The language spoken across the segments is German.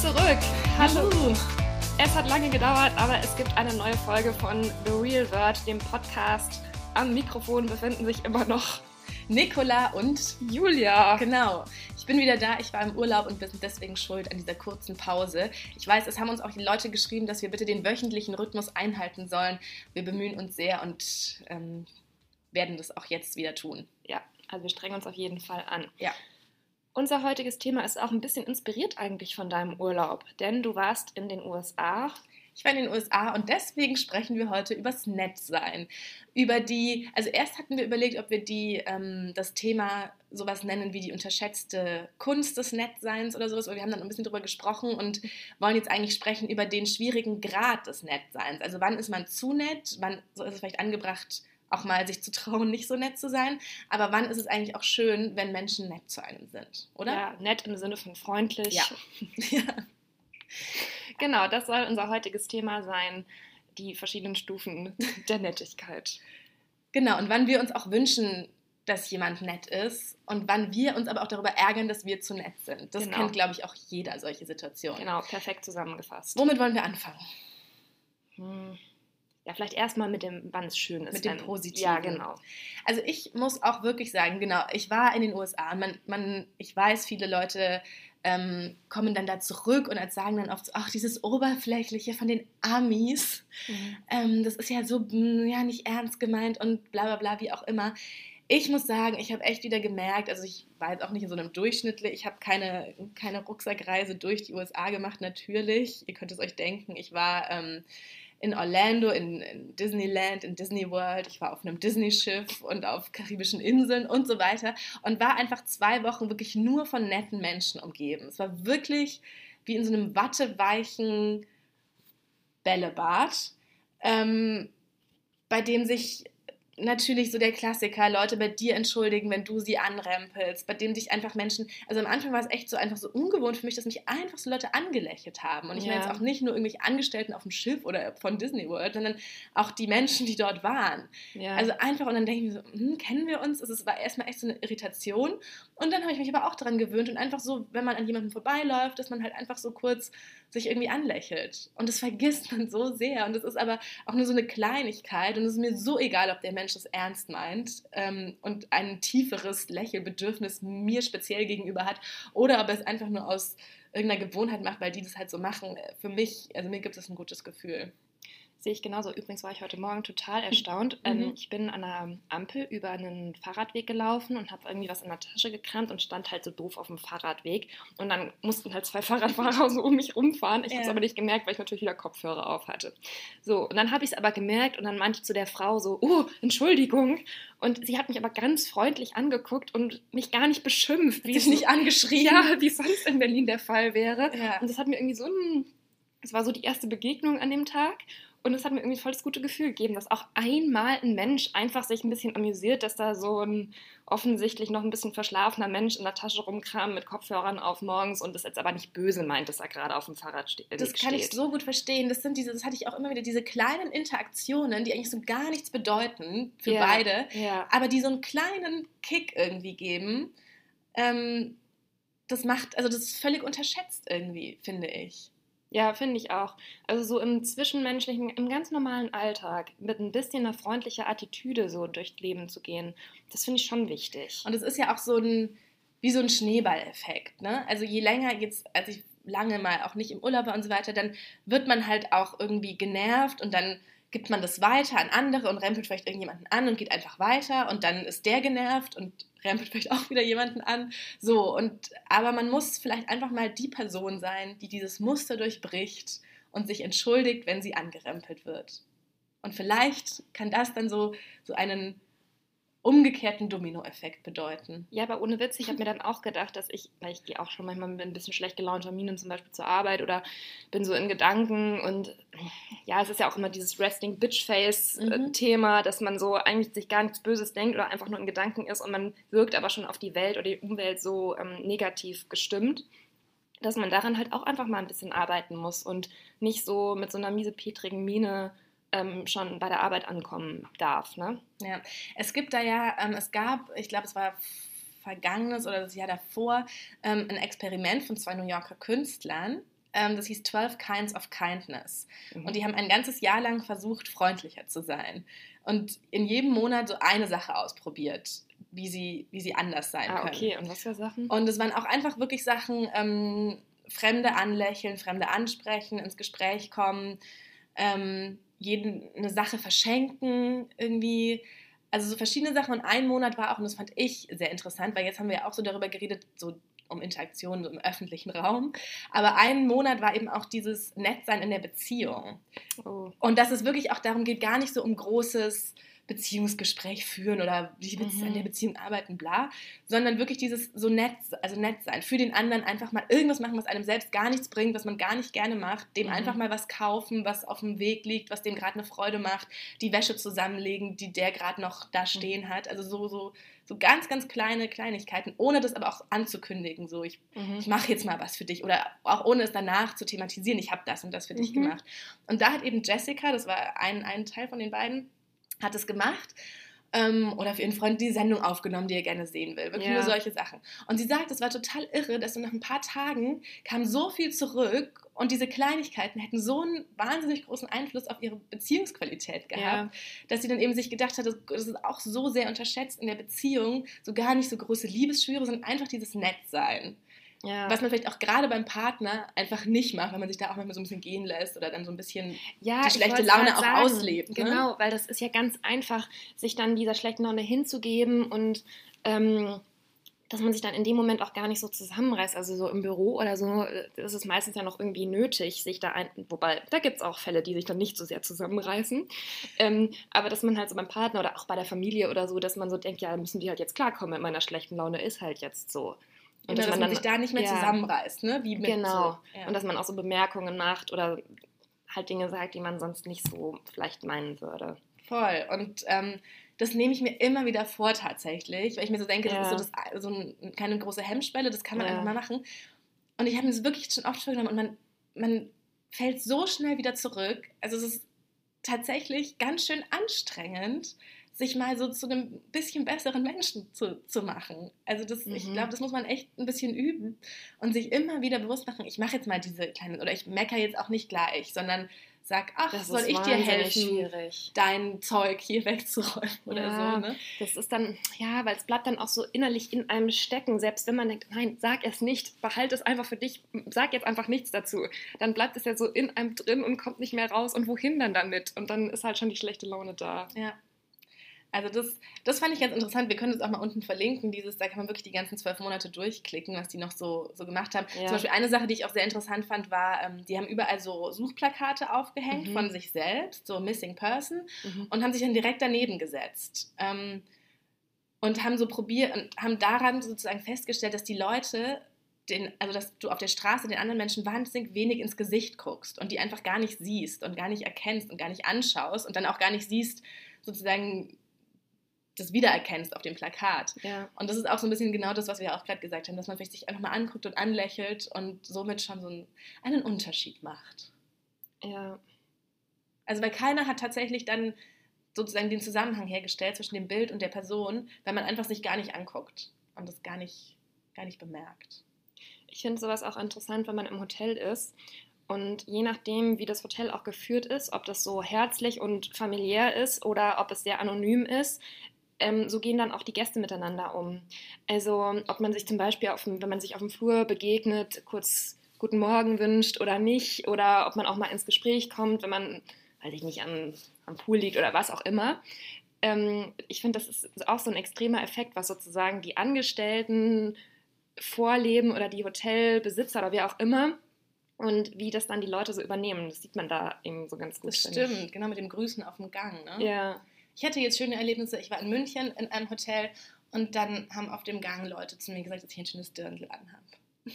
zurück. Hallo. Es hat lange gedauert, aber es gibt eine neue Folge von The Real Word, dem Podcast. Am Mikrofon befinden sich immer noch Nicola und Julia. Genau. Ich bin wieder da. Ich war im Urlaub und bin deswegen schuld an dieser kurzen Pause. Ich weiß, es haben uns auch die Leute geschrieben, dass wir bitte den wöchentlichen Rhythmus einhalten sollen. Wir bemühen uns sehr und ähm, werden das auch jetzt wieder tun. Ja, also wir strengen uns auf jeden Fall an. Ja. Unser heutiges Thema ist auch ein bisschen inspiriert eigentlich von deinem Urlaub, denn du warst in den USA. Ich war in den USA und deswegen sprechen wir heute übers Nettsein. Über die, also erst hatten wir überlegt, ob wir die, ähm, das Thema sowas nennen wie die unterschätzte Kunst des Nettseins oder sowas, aber wir haben dann ein bisschen drüber gesprochen und wollen jetzt eigentlich sprechen über den schwierigen Grad des Nettseins. Also wann ist man zu nett, wann ist es vielleicht angebracht, auch mal sich zu trauen, nicht so nett zu sein. Aber wann ist es eigentlich auch schön, wenn Menschen nett zu einem sind, oder? Ja, nett im Sinne von freundlich. Ja. ja. Genau, das soll unser heutiges Thema sein, die verschiedenen Stufen der Nettigkeit. Genau, und wann wir uns auch wünschen, dass jemand nett ist und wann wir uns aber auch darüber ärgern, dass wir zu nett sind. Das Genau. kennt, glaube ich, auch jeder solche Situationen. Genau, perfekt zusammengefasst. Womit wollen wir anfangen? Hm. Ja, vielleicht erstmal mit dem, wann es schön ist. Mit dem wenn- Positiven. Ja, genau. Also ich muss auch wirklich sagen, genau, ich war in den USA und man, man, ich weiß, viele Leute ähm, kommen dann da zurück und sagen dann oft ach, dieses Oberflächliche von den Amis, ähm, das ist ja so, mm, ja, nicht ernst gemeint und bla bla bla, wie auch immer. Ich muss sagen, ich habe echt wieder gemerkt, also ich war jetzt auch nicht in so einem Durchschnittlich, ich habe keine, keine Rucksackreise durch die USA gemacht, natürlich. Ihr könnt es euch denken, ich war ähm, in Orlando, in, in Disneyland, in Disney World, ich war auf einem Disney-Schiff und auf karibischen Inseln und so weiter und war einfach zwei Wochen wirklich nur von netten Menschen umgeben. Es war wirklich wie in so einem watteweichen Bällebad, ähm, bei dem sich natürlich so der Klassiker, Leute bei dir entschuldigen, wenn du sie anrempelst, bei dem dich einfach Menschen, also am Anfang war es echt so einfach so ungewohnt für mich, dass mich einfach so Leute angelächelt haben. Und ich meine Ja. jetzt auch nicht nur irgendwelche Angestellten auf dem Schiff oder von Disney World, sondern auch die Menschen, die dort waren. Ja. Also einfach, und dann denke ich mir so, hm, kennen wir uns? Es war erstmal echt so eine Irritation. Und dann habe ich mich aber auch daran gewöhnt und einfach so, wenn man an jemandem vorbeiläuft, dass man halt einfach so kurz sich irgendwie anlächelt. Und das vergisst man so sehr. Und das ist aber auch nur so eine Kleinigkeit. Und es ist mir so egal, ob der Mensch das ernst meint ähm, und ein tieferes Lächelbedürfnis mir speziell gegenüber hat oder ob er es einfach nur aus irgendeiner Gewohnheit macht, weil die das halt so machen. Für mich, also mir gibt es ein gutes Gefühl. Sehe ich genauso. Übrigens war ich heute Morgen total erstaunt. Mhm. Ähm, ich bin an einer Ampel über einen Fahrradweg gelaufen und habe irgendwie was in der Tasche gekramt und stand halt so doof auf dem Fahrradweg. Und dann mussten halt zwei Fahrradfahrer so um mich rumfahren. Ich habe es Ja. aber nicht gemerkt, weil ich natürlich wieder Kopfhörer auf hatte. So, und dann habe ich es aber gemerkt und dann meinte ich zu der Frau so, oh, Entschuldigung. Und sie hat mich aber ganz freundlich angeguckt und mich gar nicht beschimpft. Wie es es nicht angeschrien. ja, wie es sonst in Berlin der Fall wäre. Ja. Und das hat mir irgendwie so ein. Es war so die erste Begegnung an dem Tag. Und es hat mir irgendwie voll das gute Gefühl gegeben, dass auch einmal ein Mensch einfach sich ein bisschen amüsiert, dass da so ein offensichtlich noch ein bisschen verschlafener Mensch in der Tasche rumkramt mit Kopfhörern auf morgens und das jetzt aber nicht böse meint, dass er gerade auf dem Fahrrad ste Das steht. kann ich so gut verstehen. Das sind diese, das hatte ich auch immer wieder, diese kleinen Interaktionen, die eigentlich so gar nichts bedeuten für Ja. beide, Ja. aber die so einen kleinen Kick irgendwie geben. Ähm, das macht, also das ist völlig unterschätzt irgendwie, finde ich. Ja, finde ich auch. Also so im zwischenmenschlichen, im ganz normalen Alltag mit ein bisschen einer freundlicher Attitüde so durchs Leben zu gehen, das finde ich schon wichtig. Und es ist ja auch so ein, wie so ein Schneeballeffekt. Ne? Also je länger jetzt, als ich lange mal auch nicht im Urlaub war und so weiter, dann wird man halt auch irgendwie genervt und dann gibt man das weiter an andere und rempelt vielleicht irgendjemanden an und geht einfach weiter und dann ist der genervt und rempelt vielleicht auch wieder jemanden an. So, und aber man muss vielleicht einfach mal die Person sein, die dieses Muster durchbricht und sich entschuldigt, wenn sie angerempelt wird. Und vielleicht kann das dann so, so einen umgekehrten Dominoeffekt bedeuten. Ja, aber ohne Witz, ich habe mir dann auch gedacht, dass ich, weil ich gehe auch schon manchmal mit ein bisschen schlecht gelaunter Mienen zum Beispiel zur Arbeit oder bin so in Gedanken und ja, es ist ja auch immer dieses Resting Bitch Face äh, Mhm. Thema, dass man so eigentlich sich gar nichts Böses denkt oder einfach nur in Gedanken ist und man wirkt aber schon auf die Welt oder die Umwelt so ähm, negativ gestimmt. Dass man daran halt auch einfach mal ein bisschen arbeiten muss und nicht so mit so einer miesepetrigen Miene ähm, schon bei der Arbeit ankommen darf. Ne? Ja, es gibt da ja, ähm, es gab, ich glaube, es war vergangenes oder das Jahr davor, ähm, ein Experiment von zwei New Yorker Künstlern. Ähm, das hieß 12 Kinds of Kindness. Mhm. Und die haben ein ganzes Jahr lang versucht, freundlicher zu sein. Und in jedem Monat so eine Sache ausprobiert, wie sie, wie sie anders sein ah, können. Okay, und was für Sachen? Und es waren auch einfach wirklich Sachen, ähm, Fremde anlächeln, Fremde ansprechen, ins Gespräch kommen, ähm, jeden eine Sache verschenken, irgendwie. Also so verschiedene Sachen. Und ein Monat war auch, und das fand ich sehr interessant, weil jetzt haben wir ja auch so darüber geredet, so um Interaktionen so im öffentlichen Raum. Aber ein Monat war eben auch dieses Nettsein in der Beziehung. Oh. Und dass es wirklich auch darum geht, gar nicht so um großes Beziehungsgespräch führen oder wie willst du mhm. an der Beziehung arbeiten, bla, sondern wirklich dieses so nett, also nett sein, für den anderen einfach mal irgendwas machen, was einem selbst gar nichts bringt, was man gar nicht gerne macht, dem mhm. einfach mal was kaufen, was auf dem Weg liegt, was dem gerade eine Freude macht, die Wäsche zusammenlegen, die der gerade noch da mhm. stehen hat, also so, so, so ganz, ganz kleine Kleinigkeiten, ohne das aber auch anzukündigen, so ich, mhm. ich mache jetzt mal was für dich oder auch ohne es danach zu thematisieren, ich habe das und das für dich mhm. gemacht. Und da hat eben Jessica, das war ein, ein Teil von den beiden, hat es gemacht ähm, oder für ihren Freund die Sendung aufgenommen, die er gerne sehen will. Wirklich ja. nur solche Sachen. Und sie sagt, es war total irre, dass so nach ein paar Tagen kam so viel zurück und diese Kleinigkeiten hätten so einen wahnsinnig großen Einfluss auf ihre Beziehungsqualität gehabt, ja. dass sie dann eben sich gedacht hat, das ist auch so sehr unterschätzt in der Beziehung, so gar nicht so große Liebesschwüre, sondern einfach dieses Nettsein. Ja. Was man vielleicht auch gerade beim Partner einfach nicht macht, wenn man sich da auch manchmal so ein bisschen gehen lässt oder dann so ein bisschen ja, die schlechte Laune auch sagen, auslebt. Ne? Genau, weil das ist ja ganz einfach, sich dann dieser schlechten Laune hinzugeben und ähm, dass man sich dann in dem Moment auch gar nicht so zusammenreißt. Also so im Büro oder so äh, ist es meistens ja noch irgendwie nötig, sich da ein. Wobei, da gibt es auch Fälle, die sich dann nicht so sehr zusammenreißen. Ähm, aber dass man halt so beim Partner oder auch bei der Familie oder so, dass man so denkt, ja, müssen die halt jetzt klarkommen mit meiner schlechten Laune, ist halt jetzt so. Und genau, dass, man, man sich da nicht mehr ja, zusammenreißt, ne? Wie genau. So, ja. Und dass man auch so Bemerkungen macht oder halt Dinge sagt, die man sonst nicht so vielleicht meinen würde. Voll. Und ähm, das nehme ich mir immer wieder vor tatsächlich, weil ich mir so denke, ja. das ist so, das, so ein, keine große Hemmschwelle, das kann man einfach mal machen. Und ich habe mir das wirklich schon oft vorgenommen und man, man fällt so schnell wieder zurück. Also es ist tatsächlich ganz schön anstrengend, sich mal so zu einem bisschen besseren Menschen zu, zu machen. Also das, mhm. ich glaube, das muss man echt ein bisschen üben und sich immer wieder bewusst machen, ich mache jetzt mal diese kleine, oder ich meckere jetzt auch nicht gleich, sondern sag, ach, das soll ich dir helfen, schwierig. dein Zeug hier wegzuräumen oder ja, so. Ne? Das ist dann, ja, weil es bleibt dann auch so innerlich in einem stecken, selbst wenn man denkt, nein, sag es nicht, behalte es einfach für dich, sag jetzt einfach nichts dazu. Dann bleibt es ja so in einem drin und kommt nicht mehr raus und wohin dann damit? Und dann ist halt schon die schlechte Laune da. Ja, also das, das fand ich ganz interessant. Wir können das auch mal unten verlinken. Dieses, da kann man wirklich die ganzen zwölf Monate durchklicken, was die noch so, so gemacht haben. Ja. Zum Beispiel eine Sache, die ich auch sehr interessant fand, war, ähm, die haben überall so Suchplakate aufgehängt mhm. von sich selbst, so Missing Person, mhm. und haben sich dann direkt daneben gesetzt. Ähm, und haben so probiert und haben daran sozusagen festgestellt, dass die Leute den, also dass du auf der Straße den anderen Menschen wahnsinnig wenig ins Gesicht guckst und die einfach gar nicht siehst und gar nicht erkennst und gar nicht anschaust und dann auch gar nicht siehst, sozusagen, das wiedererkennst auf dem Plakat. Ja. Und das ist auch so ein bisschen genau das, was wir auch gerade gesagt haben, dass man vielleicht sich einfach mal anguckt und anlächelt und somit schon so einen, einen Unterschied macht. Ja. Also weil keiner hat tatsächlich dann sozusagen den Zusammenhang hergestellt zwischen dem Bild und der Person, weil man einfach sich gar nicht anguckt und das gar nicht, gar nicht bemerkt. Ich finde sowas auch interessant, wenn man im Hotel ist und je nachdem, wie das Hotel auch geführt ist, ob das so herzlich und familiär ist oder ob es sehr anonym ist, ähm, so gehen dann auch die Gäste miteinander um. Also ob man sich zum Beispiel, auf dem, wenn man sich auf dem Flur begegnet, kurz guten Morgen wünscht oder nicht, oder ob man auch mal ins Gespräch kommt, wenn man, weiß ich nicht, am, am Pool liegt oder was auch immer. Ähm, ich finde, das ist auch so ein extremer Effekt, was sozusagen die Angestellten vorleben oder die Hotelbesitzer oder wer auch immer und wie das dann die Leute so übernehmen. Das sieht man da eben so ganz gut. Das stimmt, genau mit dem Grüßen auf dem Gang. Ne? Ja. Ich hatte jetzt schöne Erlebnisse. Ich war in München in einem Hotel und dann haben auf dem Gang Leute zu mir gesagt, dass ich ein schönes Dirndl anhabe.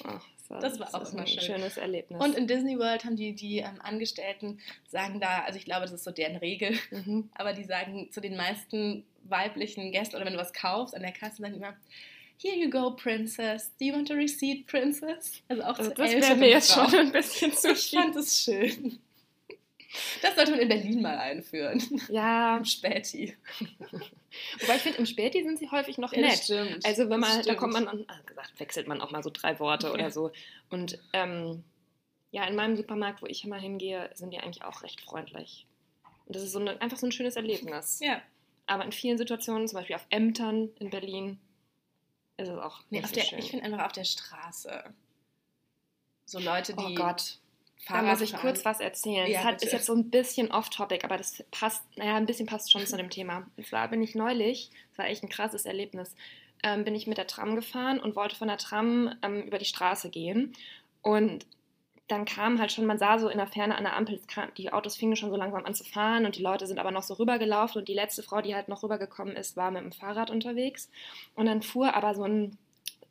Oh, so, das war das auch immer ein schön. schönes Erlebnis. Und in Disney World haben die, die ähm, Angestellten, sagen da, also ich glaube, das ist so deren Regel, mhm. aber die sagen zu den meisten weiblichen Gästen oder wenn du was kaufst an der Kasse, sagen die immer, Here you go, Princess. Do you want a receipt, Princess? Also auch also zu Das wäre mir jetzt schon ein bisschen zu Ich fand es schön. Das sollte man in Berlin mal einführen. Ja. Im Späti. Wobei ich finde, im Späti sind sie häufig noch ja, nett. Stimmt. Also wenn man, da kommt man, an, also gesagt, wechselt man auch mal so drei Worte ja. oder so. Und ähm, Ja, in meinem Supermarkt, wo ich immer hingehe, sind die eigentlich auch recht freundlich. Und das ist so eine, einfach so ein schönes Erlebnis. Ja. Aber in vielen Situationen, zum Beispiel auf Ämtern in Berlin, ist es auch Nee, nicht so der, schön. ich finde einfach auf der Straße. So Leute, die. oh Gott, da Fahrrad muss ich fahren. kurz was erzählen. Ja, das hat, ist jetzt so ein bisschen off-topic, aber das passt, naja, ein bisschen passt schon zu dem Thema. Und zwar bin ich neulich, das war echt ein krasses Erlebnis, ähm, bin ich mit der Tram gefahren und wollte von der Tram ähm, über die Straße gehen. Und dann kam halt schon, man sah so in der Ferne an der Ampel, kam, die Autos fingen schon so langsam an zu fahren und die Leute sind aber noch so rübergelaufen und die letzte Frau, die halt noch rübergekommen ist, war mit dem Fahrrad unterwegs. Und dann fuhr aber so ein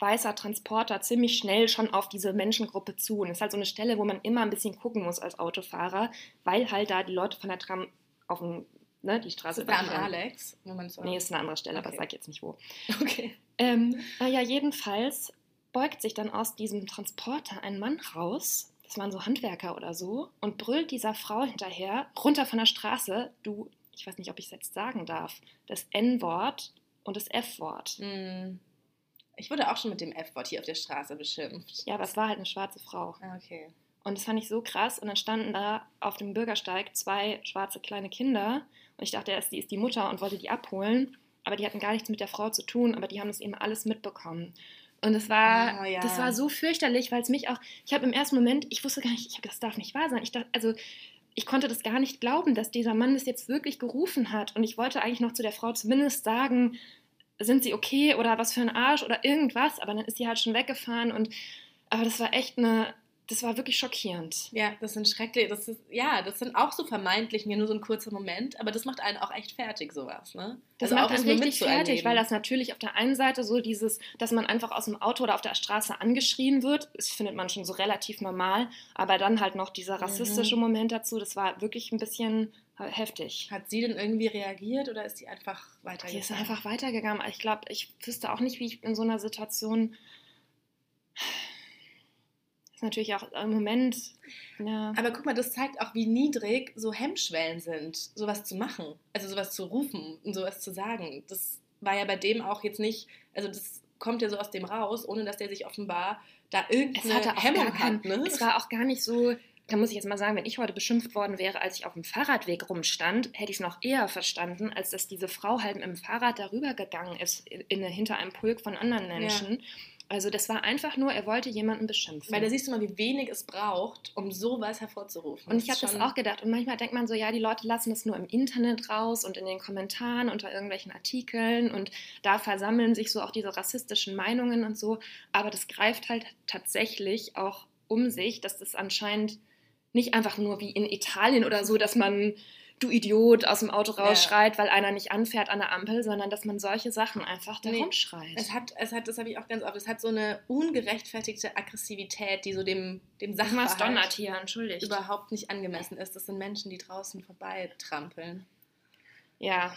weißer Transporter ziemlich schnell schon auf diese Menschengruppe zu. Und es ist halt so eine Stelle, wo man immer ein bisschen gucken muss als Autofahrer, weil halt da die Leute von der Tram auf dem, ne, die Ist Straße am überqueren. Alex? Wo man so Nee, ist eine andere Stelle, aber Okay. sag jetzt nicht wo. Okay. Ähm, naja, jedenfalls beugt sich dann aus diesem Transporter ein Mann raus, das waren so Handwerker oder so, und brüllt dieser Frau hinterher, runter von der Straße, du, ich weiß nicht, ob ich es jetzt sagen darf, das N-Wort und das F-Wort. Hm. Ich wurde auch schon mit dem F-Wort hier auf der Straße beschimpft. Ja, aber es war halt eine schwarze Frau. Ah, Okay. Und das fand ich so krass. Und dann standen da auf dem Bürgersteig zwei schwarze kleine Kinder. Und ich dachte erst, die ist die Mutter und wollte die abholen. Aber die hatten gar nichts mit der Frau zu tun, aber die haben das eben alles mitbekommen. Und es war, Oh, ja. das war so fürchterlich, weil es mich auch, ich habe im ersten Moment, ich wusste gar nicht, ich habe das darf nicht wahr sein. Ich dachte, also ich konnte das gar nicht glauben, dass dieser Mann das jetzt wirklich gerufen hat. Und ich wollte eigentlich noch zu der Frau zumindest sagen, sind sie okay oder was für ein Arsch oder irgendwas. Aber dann ist sie halt schon weggefahren und, aber das war echt eine, das war wirklich schockierend. Ja, das sind schrecklich. Das ist, ja, das sind auch so vermeintlich mir nur so ein kurzer Moment, aber das macht einen auch echt fertig, sowas, ne? Das Also macht auch einen richtig fertig, weil das natürlich auf der einen Seite so dieses, dass man einfach aus dem Auto oder auf der Straße angeschrien wird, das findet man schon so relativ normal, aber dann halt noch dieser rassistische Mhm. Moment dazu, das war wirklich ein bisschen heftig. Hat sie denn irgendwie reagiert oder ist sie einfach Die weitergegangen? ist einfach weitergegangen. Ich glaube, ich wüsste auch nicht, wie ich in so einer Situation. Das ist natürlich auch im Moment. Ja. Aber guck mal, das zeigt auch, wie niedrig so Hemmschwellen sind, sowas zu machen. Also sowas zu rufen und sowas zu sagen. Das war ja bei dem auch jetzt nicht, also das kommt ja so aus dem raus, ohne dass der sich offenbar da es irgendeine hatte auch Hemmung gar kein, hat. Ne? Es war auch gar nicht so. Da muss ich jetzt mal sagen, wenn ich heute beschimpft worden wäre, als ich auf dem Fahrradweg rumstand, hätte ich es noch eher verstanden, als dass diese Frau halt mit dem Fahrrad darüber gegangen ist, in, in, hinter einem Pulk von anderen Menschen. Also das war einfach nur, er wollte jemanden beschimpfen. Weil da siehst du mal, wie wenig es braucht, um sowas hervorzurufen. Und ich habe das auch gedacht. Und manchmal denkt man so, ja, die Leute lassen das nur im Internet raus und in den Kommentaren unter irgendwelchen Artikeln und da versammeln sich so auch diese rassistischen Meinungen und so. Aber das greift halt tatsächlich auch um sich, dass das anscheinend nicht einfach nur wie in Italien oder so, dass man du Idiot aus dem Auto Ja. rausschreit, weil einer nicht anfährt an der Ampel, sondern dass man solche Sachen einfach da Nee. rumschreit. Es hat, es hat, das habe ich auch ganz oft, es hat so eine ungerechtfertigte Aggressivität, die so dem, dem Sachverhalt hier, entschuldigt. überhaupt nicht angemessen ist. Das sind Menschen, die draußen vorbei trampeln. Ja,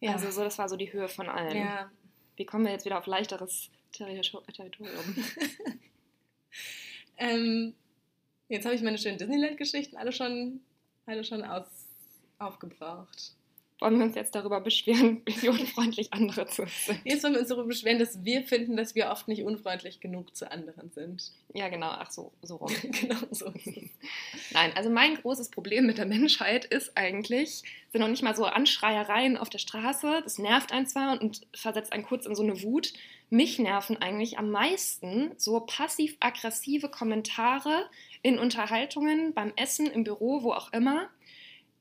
Ja. also so, das war so die Höhe von allem. ja. Wie kommen wir jetzt wieder auf leichteres Territor- Territorium? Ähm, jetzt habe ich meine schönen Disneyland-Geschichten alle schon, alle schon aus, aufgebraucht. Wollen wir uns jetzt darüber beschweren, wie unfreundlich andere zu uns sind? Jetzt wollen wir uns darüber beschweren, dass wir finden, dass wir oft nicht unfreundlich genug zu anderen sind. Ja, genau, ach so, so rum. genau so. Nein, also mein großes Problem mit der Menschheit ist eigentlich, sind noch nicht mal so Anschreiereien auf der Straße, das nervt einen zwar und versetzt einen kurz in so eine Wut. Mich nerven eigentlich am meisten so passiv-aggressive Kommentare in Unterhaltungen, beim Essen, im Büro, wo auch immer,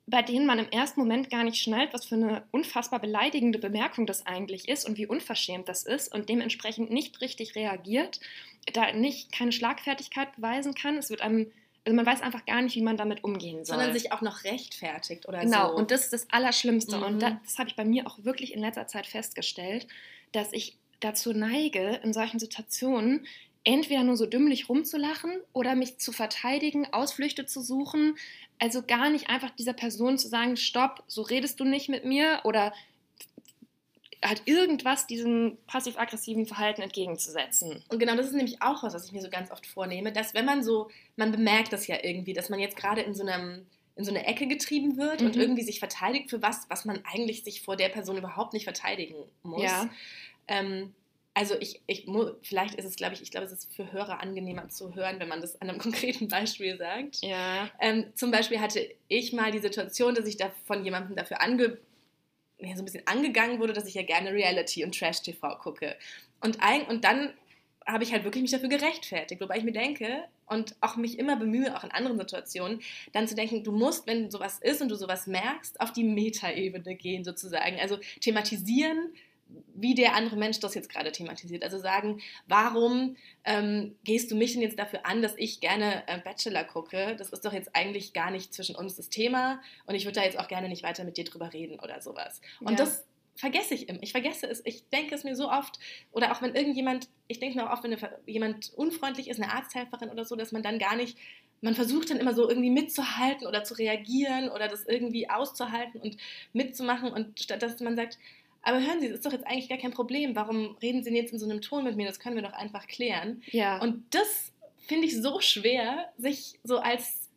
bei denen man im ersten Moment gar nicht schnallt, was für eine unfassbar beleidigende Bemerkung das eigentlich ist und wie unverschämt das ist und dementsprechend nicht richtig reagiert, da nicht keine Schlagfertigkeit beweisen kann. Es wird einem, also man weiß einfach gar nicht, wie man damit umgehen soll. Sondern sich auch noch rechtfertigt oder Genau, so. und das ist das Allerschlimmste. Mhm. Und das, das habe ich bei mir auch wirklich in letzter Zeit festgestellt, dass ich dazu neige, in solchen Situationen entweder nur so dümmlich rumzulachen oder mich zu verteidigen, Ausflüchte zu suchen. Also gar nicht einfach dieser Person zu sagen, stopp, so redest du nicht mit mir oder halt irgendwas diesem passiv-aggressiven Verhalten entgegenzusetzen. Und genau das ist nämlich auch was, was ich mir so ganz oft vornehme, dass wenn man so, man bemerkt das ja irgendwie, dass man jetzt gerade in so einem in so eine Ecke getrieben wird und Mhm. irgendwie sich verteidigt für was, was man eigentlich sich vor der Person überhaupt nicht verteidigen muss. Ja. Ähm, also ich, ich vielleicht ist es, glaube ich, ich glaube, es ist für Hörer angenehmer zu hören, wenn man das an einem konkreten Beispiel sagt. Ja. Ähm, zum Beispiel hatte ich mal die Situation, dass ich da von jemandem dafür ange, ja, so ein bisschen angegangen wurde, dass ich ja gerne Reality und Trash-TV gucke. Und, ein, und dann habe ich halt wirklich mich dafür gerechtfertigt, wobei ich mir denke und auch mich immer bemühe, auch in anderen Situationen, dann zu denken, du musst, wenn sowas ist und du sowas merkst, auf die Metaebene gehen sozusagen. Also thematisieren, wie der andere Mensch das jetzt gerade thematisiert. Also sagen, warum ähm, gehst du mich denn jetzt dafür an, dass ich gerne äh, Bachelor gucke? Das ist doch jetzt eigentlich gar nicht zwischen uns das Thema und ich würde da jetzt auch gerne nicht weiter mit dir drüber reden oder sowas. Und ja. das vergesse ich immer. Ich vergesse es. Ich denke es mir so oft. Oder auch wenn irgendjemand, ich denke mir auch oft, wenn jemand unfreundlich ist, eine Arzthelferin oder so, dass man dann gar nicht, man versucht dann immer so irgendwie mitzuhalten oder zu reagieren oder das irgendwie auszuhalten und mitzumachen. Und statt dass man sagt, aber hören Sie, das ist doch jetzt eigentlich gar kein Problem. Warum reden Sie denn jetzt in so einem Ton mit mir? Das können wir doch einfach klären. Ja. Und das finde ich so schwer, sich so als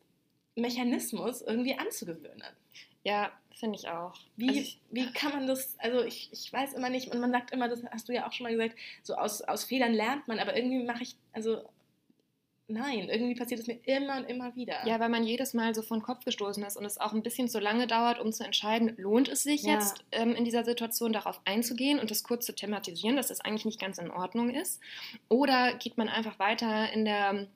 Mechanismus irgendwie anzugewöhnen. Ja, finde ich auch. Wie, also ich, wie kann man das, also ich, ich weiß immer nicht, und man sagt immer, das hast du ja auch schon mal gesagt, so aus, aus Fehlern lernt man, aber irgendwie mache ich, also nein, irgendwie passiert es mir immer und immer wieder. Ja, weil man jedes Mal so von Kopf gestoßen ist und es auch ein bisschen zu lange dauert, um zu entscheiden, lohnt es sich ja. jetzt ähm, in dieser Situation darauf einzugehen und das kurz zu thematisieren, dass das eigentlich nicht ganz in Ordnung ist. Oder geht man einfach weiter in der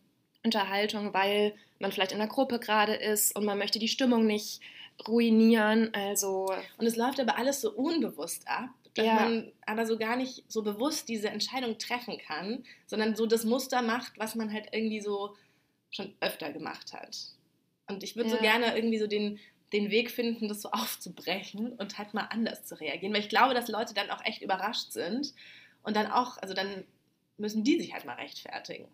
Unterhaltung, weil man vielleicht in der Gruppe gerade ist und man möchte die Stimmung nicht ruinieren. Also und es läuft aber alles so unbewusst ab, dass ja. man aber so gar nicht so bewusst diese Entscheidung treffen kann, sondern so das Muster macht, was man halt irgendwie so schon öfter gemacht hat. Und ich würde ja. so gerne irgendwie so den, den Weg finden, das so aufzubrechen und halt mal anders zu reagieren. Weil ich glaube, dass Leute dann auch echt überrascht sind und dann auch, also dann müssen die sich halt mal rechtfertigen.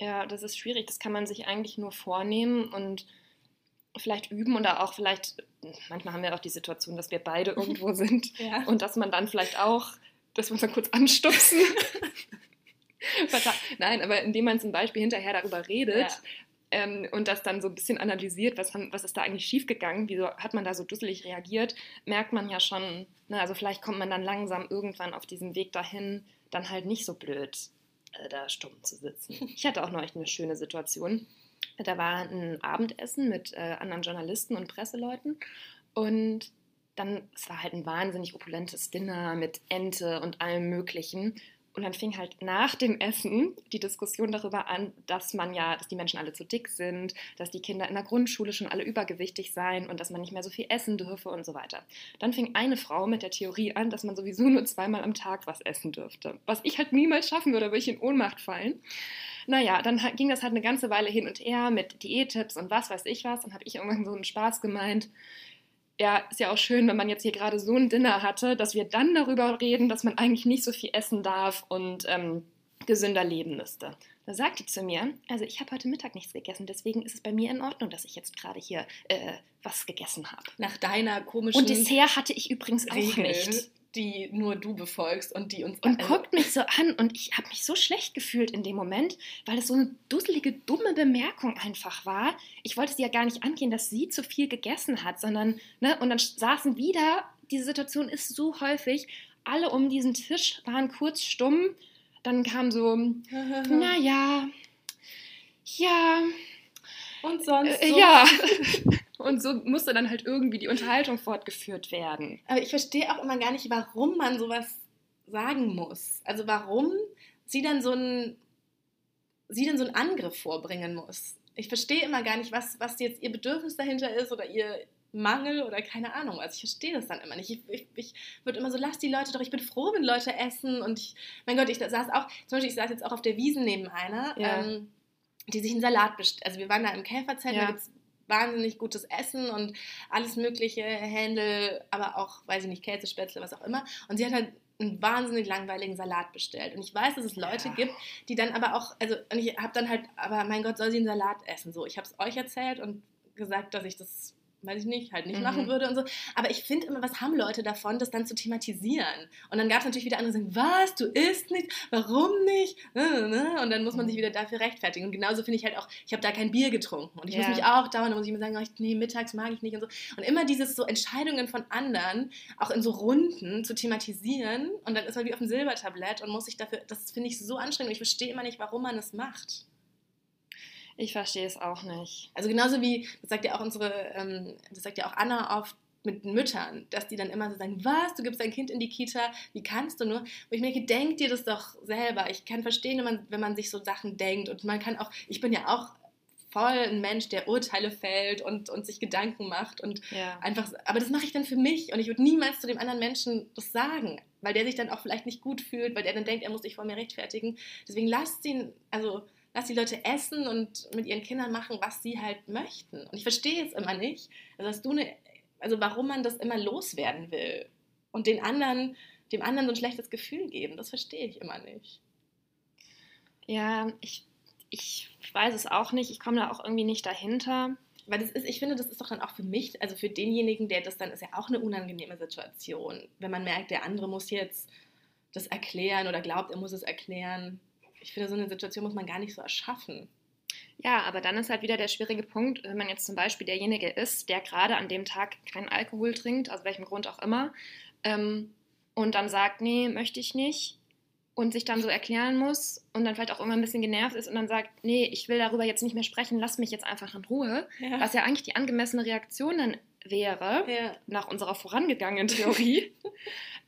Ja, das ist schwierig. Das kann man sich eigentlich nur vornehmen und vielleicht üben und auch vielleicht, manchmal haben wir auch die Situation, dass wir beide irgendwo sind ja. und dass man dann vielleicht auch, dass wir uns dann kurz anstupsen. Nein, aber indem man zum Beispiel hinterher darüber redet ja. ähm, und das dann so ein bisschen analysiert, was, haben, was ist da eigentlich schiefgegangen, wieso hat man da so dusselig reagiert, merkt man ja schon, ne, also vielleicht kommt man dann langsam irgendwann auf diesem Weg dahin, dann halt nicht so blöd äh, da stumm zu sitzen. Ich hatte auch neulich eine schöne Situation. Da war ein Abendessen mit äh, anderen Journalisten und Presseleuten und dann, es war halt ein wahnsinnig opulentes Dinner mit Ente und allem Möglichen. Und dann fing halt nach dem Essen die Diskussion darüber an, dass man ja, dass die Menschen alle zu dick sind, dass die Kinder in der Grundschule schon alle übergewichtig seien und dass man nicht mehr so viel essen dürfe und so weiter. Dann fing eine Frau mit der Theorie an, dass man sowieso nur zweimal am Tag was essen dürfte. Was ich halt niemals schaffen würde, würde ich in Ohnmacht fallen. Naja, dann ging das halt eine ganze Weile hin und her mit Diättipps und was weiß ich was. Dann habe ich irgendwann so einen Spaß gemeint. Ja, ist ja auch schön, wenn man jetzt hier gerade so ein Dinner hatte, dass wir dann darüber reden, dass man eigentlich nicht so viel essen darf und ähm, gesünder leben müsste. Da sagt die zu mir, also ich habe heute Mittag nichts gegessen, deswegen ist es bei mir in Ordnung, dass ich jetzt gerade hier äh, was gegessen habe. Nach deiner komischen. Und Dessert hatte ich übrigens auch Regel. nicht die nur du befolgst und die uns. Und alle guckt mich so an und ich habe mich so schlecht gefühlt in dem Moment, weil es so eine dusselige, dumme Bemerkung einfach war. Ich wollte sie ja gar nicht angehen, dass sie zu viel gegessen hat, sondern, ne, und dann saßen wieder, diese Situation ist so häufig, alle um diesen Tisch waren kurz stumm, dann kam so, naja, ja. Und sonst. Äh, so. Ja. Und so musste dann halt irgendwie die Unterhaltung fortgeführt werden. Aber ich verstehe auch immer gar nicht, warum man sowas sagen muss. Also warum sie dann so einen, sie dann so einen Angriff vorbringen muss. Ich verstehe immer gar nicht, was, was jetzt ihr Bedürfnis dahinter ist oder ihr Mangel oder keine Ahnung. Also ich verstehe das dann immer nicht. Ich, ich, ich würde immer so, lass die Leute doch, ich bin froh, wenn Leute essen. Und ich, mein Gott, ich saß auch, zum Beispiel, ich saß jetzt auch auf der Wiesen neben einer, ja. ähm, die sich einen Salat bestellt. Also wir waren da im Käferzelt, ja. da gibt es wahnsinnig gutes Essen und alles mögliche, Händel, aber auch, weiß ich nicht, Käsespätzle, was auch immer. Und sie hat halt einen wahnsinnig langweiligen Salat bestellt. Und ich weiß, dass es Leute ja. gibt, die dann aber auch, also, und ich habe dann halt, aber mein Gott, soll sie einen Salat essen? So, ich habe es euch erzählt und gesagt, dass ich das weiß ich nicht, halt nicht Mhm. machen würde und so. Aber ich finde immer, was haben Leute davon, das dann zu thematisieren? Und dann gab es natürlich wieder andere, die sagen, was, du isst nicht, warum nicht? Äh, ne? Und dann muss man sich wieder dafür rechtfertigen. Und genauso finde ich halt auch, ich habe da kein Bier getrunken. Und ich muss Ja. mich auch dauernd, da muss ich mir sagen, oh, nee, mittags mag ich nicht und so. Und immer dieses so Entscheidungen von anderen, auch in so Runden zu thematisieren. Und dann ist man wie auf dem Silbertablett und muss sich dafür, das finde ich so anstrengend. Und ich verstehe immer nicht, warum man es macht. Ich verstehe es auch nicht. Also genauso wie, das sagt ja auch unsere, ähm, das sagt ja auch Anna oft mit Müttern, dass die dann immer so sagen, was, du gibst dein Kind in die Kita, wie kannst du nur? Wo ich mir denke, denk dir das doch selber. Ich kann verstehen, wenn man, wenn man sich so Sachen denkt und man kann auch, ich bin ja auch voll ein Mensch, der Urteile fällt und, und sich Gedanken macht und Ja. einfach, aber das mache ich dann für mich und ich würde niemals zu dem anderen Menschen das sagen, weil der sich dann auch vielleicht nicht gut fühlt, weil der dann denkt, er muss sich vor mir rechtfertigen. Deswegen lasst ihn, also lasst die Leute essen und mit ihren Kindern machen, was sie halt möchten. Und ich verstehe es immer nicht, also dass du eine, also warum man das immer loswerden will und den anderen, dem anderen so ein schlechtes Gefühl geben, das verstehe ich immer nicht. Ja, ich, ich weiß es auch nicht. Ich komme da auch irgendwie nicht dahinter. Weil das ist, ich finde, das ist doch dann auch für mich, also für denjenigen, der das dann ist ja auch eine unangenehme Situation, wenn man merkt, der andere muss jetzt das erklären oder glaubt, er muss es erklären. Ich finde, so eine Situation muss man gar nicht so erschaffen. Ja, aber dann ist halt wieder der schwierige Punkt, wenn man jetzt zum Beispiel derjenige ist, der gerade an dem Tag keinen Alkohol trinkt, aus welchem Grund auch immer, ähm, und dann sagt, nee, möchte ich nicht, und sich dann so erklären muss und dann vielleicht auch immer ein bisschen genervt ist und dann sagt, nee, ich will darüber jetzt nicht mehr sprechen, lass mich jetzt einfach in Ruhe, Ja. was ja eigentlich die angemessene Reaktion dann wäre, ja. nach unserer vorangegangenen Theorie,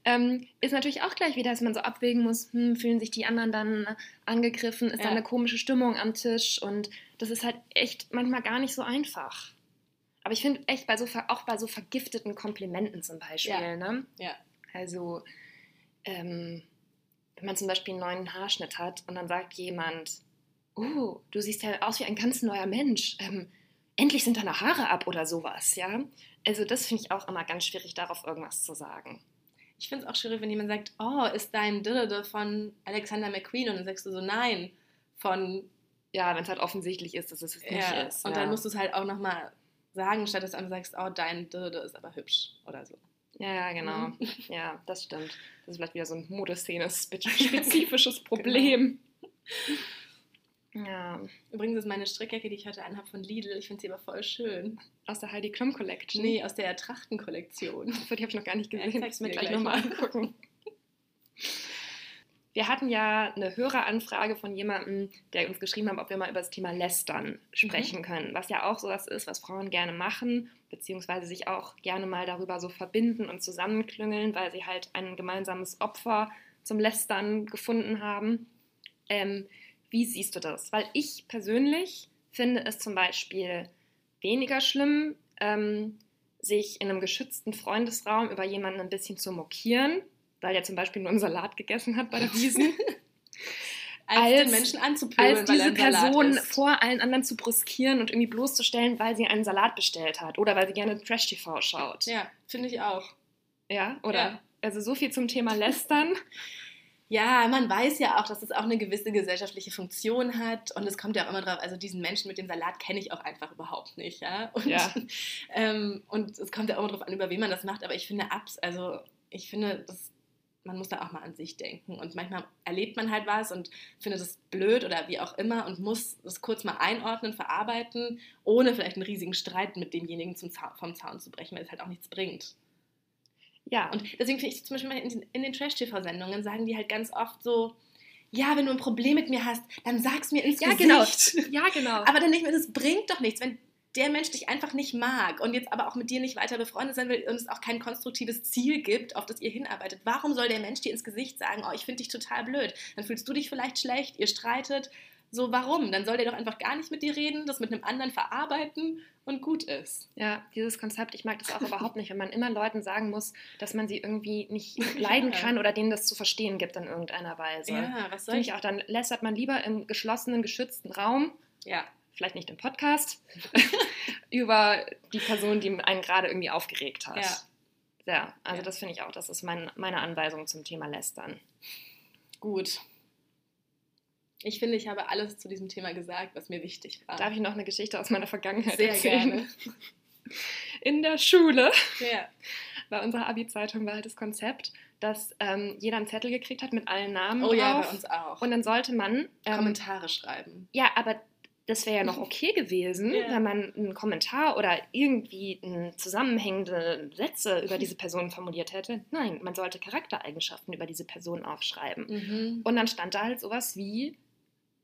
ähm, ist natürlich auch gleich wieder, dass man so abwägen muss, hm, fühlen sich die anderen dann angegriffen, ist Ja. da eine komische Stimmung am Tisch und das ist halt echt manchmal gar nicht so einfach. Aber ich finde echt bei so auch bei so vergifteten Komplimenten zum Beispiel, Ja. ne? Ja. Also ähm, wenn man zum Beispiel einen neuen Haarschnitt hat und dann sagt jemand, oh, du siehst ja aus wie ein ganz neuer Mensch. Ähm, endlich sind deine Haare ab oder sowas, ja. Also das finde ich auch immer ganz schwierig, darauf irgendwas zu sagen. Ich finde es auch schwierig, wenn jemand sagt, oh, ist dein Didde von Alexander McQueen? Und dann sagst du so, nein, von Ja, wenn es halt offensichtlich ist, dass es nicht ja. ist. Und ja. dann musst du es halt auch nochmal sagen, statt dass du einfach sagst, oh, dein Didde ist aber hübsch oder so. ja, ja, genau. Mhm. Ja, das stimmt. Das ist vielleicht wieder so ein Modeszene-spezifisches Problem. Ja, Übrigens ist meine Strickjacke, die ich heute anhabe, von Lidl. Ich finde sie aber voll schön. aus der Heidi Klum Collection. Nee, aus der Trachtenkollektion. Die habe ich noch gar nicht Ja, gesehen. ich Ich zeig's mir gleich gleich nochmal mal. angucken. Wir hatten ja eine Höreranfrage von jemandem, der uns geschrieben hat, ob wir mal über das Thema Lästern sprechen können. Was ja auch sowas ist, was Frauen gerne machen, beziehungsweise sich auch gerne mal darüber so verbinden und zusammenklüngeln, weil sie halt ein gemeinsames Opfer zum Lästern gefunden haben. Ähm, wie siehst du das? Weil ich persönlich finde es zum Beispiel weniger schlimm, ähm, sich in einem geschützten Freundesraum über jemanden ein bisschen zu mokieren, weil der zum Beispiel nur einen Salat gegessen hat bei der Wiesen, Als, Als- den Menschen anzupöbeln, als er diese Person vor allen anderen zu brüskieren und irgendwie bloßzustellen, weil sie einen Salat bestellt hat oder weil sie gerne Trash-TV schaut. Ja, finde ich auch. Ja, oder? Ja. Also so viel zum Thema Lästern. Ja, man weiß ja auch, dass es auch eine gewisse gesellschaftliche Funktion hat und es kommt ja auch immer drauf, also diesen Menschen mit dem Salat kenne ich auch einfach überhaupt nicht, ja. Und, Ja. ähm, und es kommt ja auch immer drauf an, über wen man das macht, aber ich finde abs, also ich finde, das, man muss da auch mal an sich denken und manchmal erlebt man halt was und findet es blöd oder wie auch immer und muss das kurz mal einordnen, verarbeiten, ohne vielleicht einen riesigen Streit mit demjenigen zum Zau vom Zaun zu brechen, weil es halt auch nichts bringt. Ja, Und deswegen finde ich zum Beispiel in den, in den Trash-TV-Sendungen sagen die halt ganz oft so, ja, wenn du ein Problem mit mir hast, dann sag's mir ins ja Gesicht. genau. Ja, genau. Aber dann nicht mehr, das bringt doch nichts, wenn der Mensch dich einfach nicht mag und jetzt aber auch mit dir nicht weiter befreundet sein will und es auch kein konstruktives Ziel gibt, auf das ihr hinarbeitet. Warum soll der Mensch dir ins Gesicht sagen, oh, ich finde dich total blöd? Dann fühlst du dich vielleicht schlecht, ihr streitet. So, warum? Dann soll der doch einfach gar nicht mit dir reden, das mit einem anderen verarbeiten und gut ist. Ja, dieses Konzept, ich mag das auch überhaupt nicht, wenn man immer Leuten sagen muss, dass man sie irgendwie nicht leiden Ja. kann oder denen das zu verstehen gibt in irgendeiner Weise. Ja, was soll Finde ich auch, dann lästert man lieber im geschlossenen, geschützten Raum, Ja, vielleicht nicht im Podcast, über die Person, die einen gerade irgendwie aufgeregt hat. Ja. Ja, also Ja. das finde ich auch, das ist mein, meine Anweisung zum Thema Lästern. gut. Ich finde, ich habe alles zu diesem Thema gesagt, was mir wichtig war. Darf ich noch eine Geschichte aus meiner Vergangenheit Sehr erzählen? gerne. in der Schule, Ja. bei unserer Abi-Zeitung war halt das Konzept, dass ähm, jeder einen Zettel gekriegt hat mit allen Namen Oh ja, drauf. bei uns auch. Und dann sollte man ähm, Kommentare schreiben. Ja, aber das wäre ja noch okay gewesen, Ja. wenn man einen Kommentar oder irgendwie zusammenhängende Sätze über diese Person formuliert hätte. Nein, man sollte Charaktereigenschaften über diese Person aufschreiben. Mhm. Und dann stand da halt sowas wie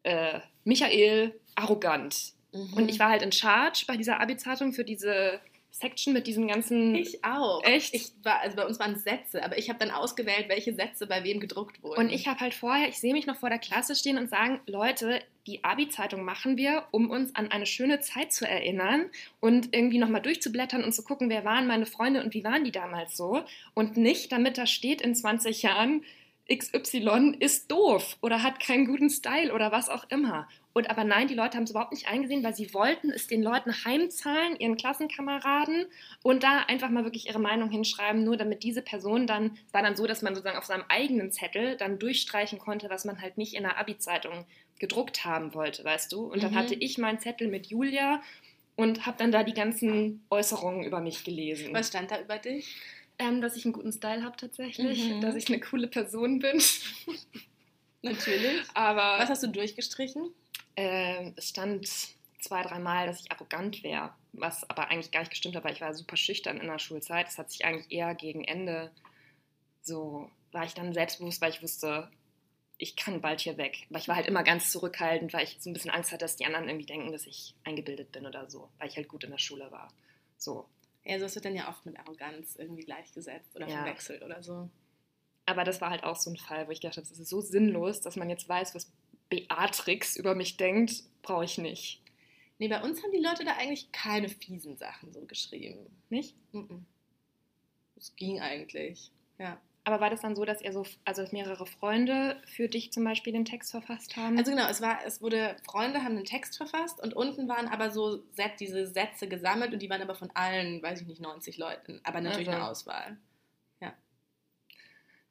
äh, Michael arrogant. Mhm. Und ich war halt in Charge bei dieser Abi-Zeitung für diese Section mit diesen ganzen. Ich auch. Echt? Ich war, also bei uns waren es Sätze, aber ich habe dann ausgewählt, welche Sätze bei wem gedruckt wurden. Und ich habe halt vorher, ich sehe mich noch vor der Klasse stehen und sagen, Leute, die Abi-Zeitung machen wir, um uns an eine schöne Zeit zu erinnern und irgendwie nochmal durchzublättern und zu gucken, wer waren meine Freunde und wie waren die damals so. Und nicht, damit da steht in 20 Jahren, XY ist doof oder hat keinen guten Style oder was auch immer. Und aber nein, die Leute haben es überhaupt nicht eingesehen, weil sie wollten es den Leuten heimzahlen, ihren Klassenkameraden und da einfach mal wirklich ihre Meinung hinschreiben, nur damit diese Person dann, es war dann so, dass man sozusagen auf seinem eigenen Zettel dann durchstreichen konnte, was man halt nicht in der Abi-Zeitung gedruckt haben wollte, weißt du? Und dann Mhm. hatte ich meinen Zettel mit Julia und habe dann da die ganzen Äußerungen über mich gelesen. Was stand da über dich? Ähm, dass ich einen guten Style habe tatsächlich, Mhm. dass ich eine coole Person bin. Natürlich. Aber Was hast du durchgestrichen? ähm, es stand zwei, dreimal, dass ich arrogant wäre, was aber eigentlich gar nicht gestimmt hat, weil ich war super schüchtern in der Schulzeit. Das hat sich eigentlich eher gegen Ende so, war ich dann selbstbewusst, weil ich wusste, ich kann bald hier weg. Aber ich war halt immer ganz zurückhaltend, weil ich so ein bisschen Angst hatte, dass die anderen irgendwie denken, dass ich eingebildet bin oder so, weil ich halt gut in der Schule war. So. Ja, so wird dann ja oft mit Arroganz irgendwie gleichgesetzt oder Ja. verwechselt oder so. Aber das war halt auch so ein Fall, wo ich gedacht habe, das ist so sinnlos, dass man jetzt weiß, was Beatrix über mich denkt, brauche ich nicht. Nee, bei uns haben die Leute da eigentlich keine fiesen Sachen so geschrieben. Nicht? Mhm. Es ging eigentlich. Ja. Aber war das dann so, dass ihr so, also mehrere Freunde für dich zum Beispiel den Text verfasst haben? Also genau, es war, es wurde, Freunde haben einen Text verfasst und unten waren aber so Set, diese Sätze gesammelt und die waren aber von allen, weiß ich nicht, 90 Leuten. Aber natürlich Also. eine Auswahl.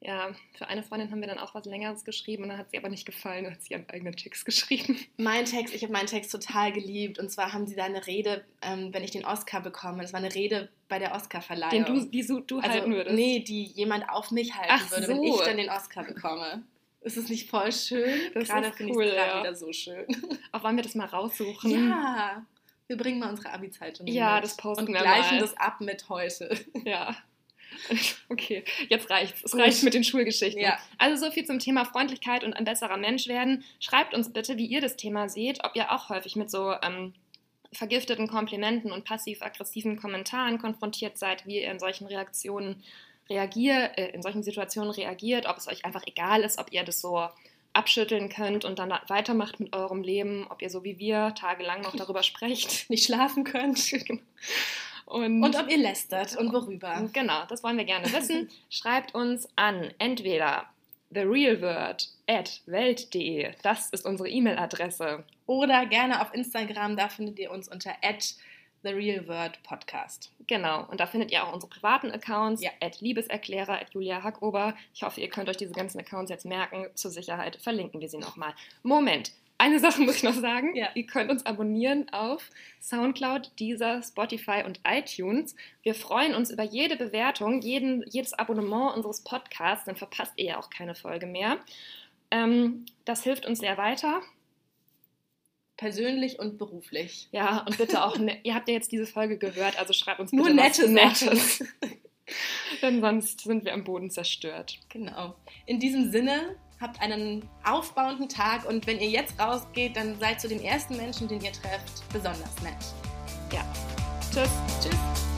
Ja, für eine Freundin haben wir dann auch was Längeres geschrieben und dann hat sie aber nicht gefallen, dann hat sie ihren eigenen Text geschrieben. Mein Text, ich habe meinen Text total geliebt. Und zwar haben sie da eine Rede, ähm, wenn ich den Oscar bekomme. Das war eine Rede bei der Oscarverleihung. Den du, die so, du also, halten würdest. Nee, die jemand auf mich halten Ach würde, wenn so. ich dann den Oscar bekomme. Ist es nicht voll schön? Das Gerade ist finde cool, ich es gerade ja. wieder so schön. Auch wollen wir das mal raussuchen? Ja, wir bringen mal unsere Abi-Zeitung Ja, mit das posten und wir gleichen mal. das ab mit heute. Ja. Okay, jetzt reicht's. Es Gut. reicht mit den Schulgeschichten. Ja. Also so viel zum Thema Freundlichkeit und ein besserer Mensch werden. Schreibt uns bitte, wie ihr das Thema seht, ob ihr auch häufig mit so ähm, vergifteten Komplimenten und passiv-aggressiven Kommentaren konfrontiert seid, wie ihr in solchen Reaktionen reagiert, äh, in solchen Situationen reagiert, ob es euch einfach egal ist, ob ihr das so abschütteln könnt und dann weitermacht mit eurem Leben, ob ihr so wie wir tagelang noch darüber sprecht. Nicht schlafen könnt. Und, Und ob ihr lästert und worüber. Genau, das wollen wir gerne wissen. Schreibt uns an entweder therealword at welt.de. Das ist unsere E-Mail-Adresse. Oder gerne auf Instagram, da findet ihr uns unter @therealwordpodcast. Genau, und da findet ihr auch unsere privaten Accounts, Ja. at Liebeserklärer, at Julia Hackober. Ich hoffe, ihr könnt euch diese ganzen Accounts jetzt merken. Zur Sicherheit verlinken wir sie nochmal. Moment, eine Sache muss ich noch sagen. Ja. Ihr könnt uns abonnieren auf Soundcloud, Deezer, Spotify und iTunes. Wir freuen uns über jede Bewertung, jeden, jedes Abonnement unseres Podcasts, dann verpasst ihr ja auch keine Folge mehr. Ähm, das hilft uns sehr weiter. Persönlich und beruflich. Ja, und bitte auch, ne ihr habt ja jetzt diese Folge gehört, also schreibt uns bitte Nur nette. Nettes. Denn sonst sind wir am Boden zerstört. Genau. In diesem Sinne, habt einen aufbauenden Tag und wenn ihr jetzt rausgeht, dann seid zu dem ersten Menschen, den ihr trefft, besonders nett. Ja. Tschüss. Tschüss.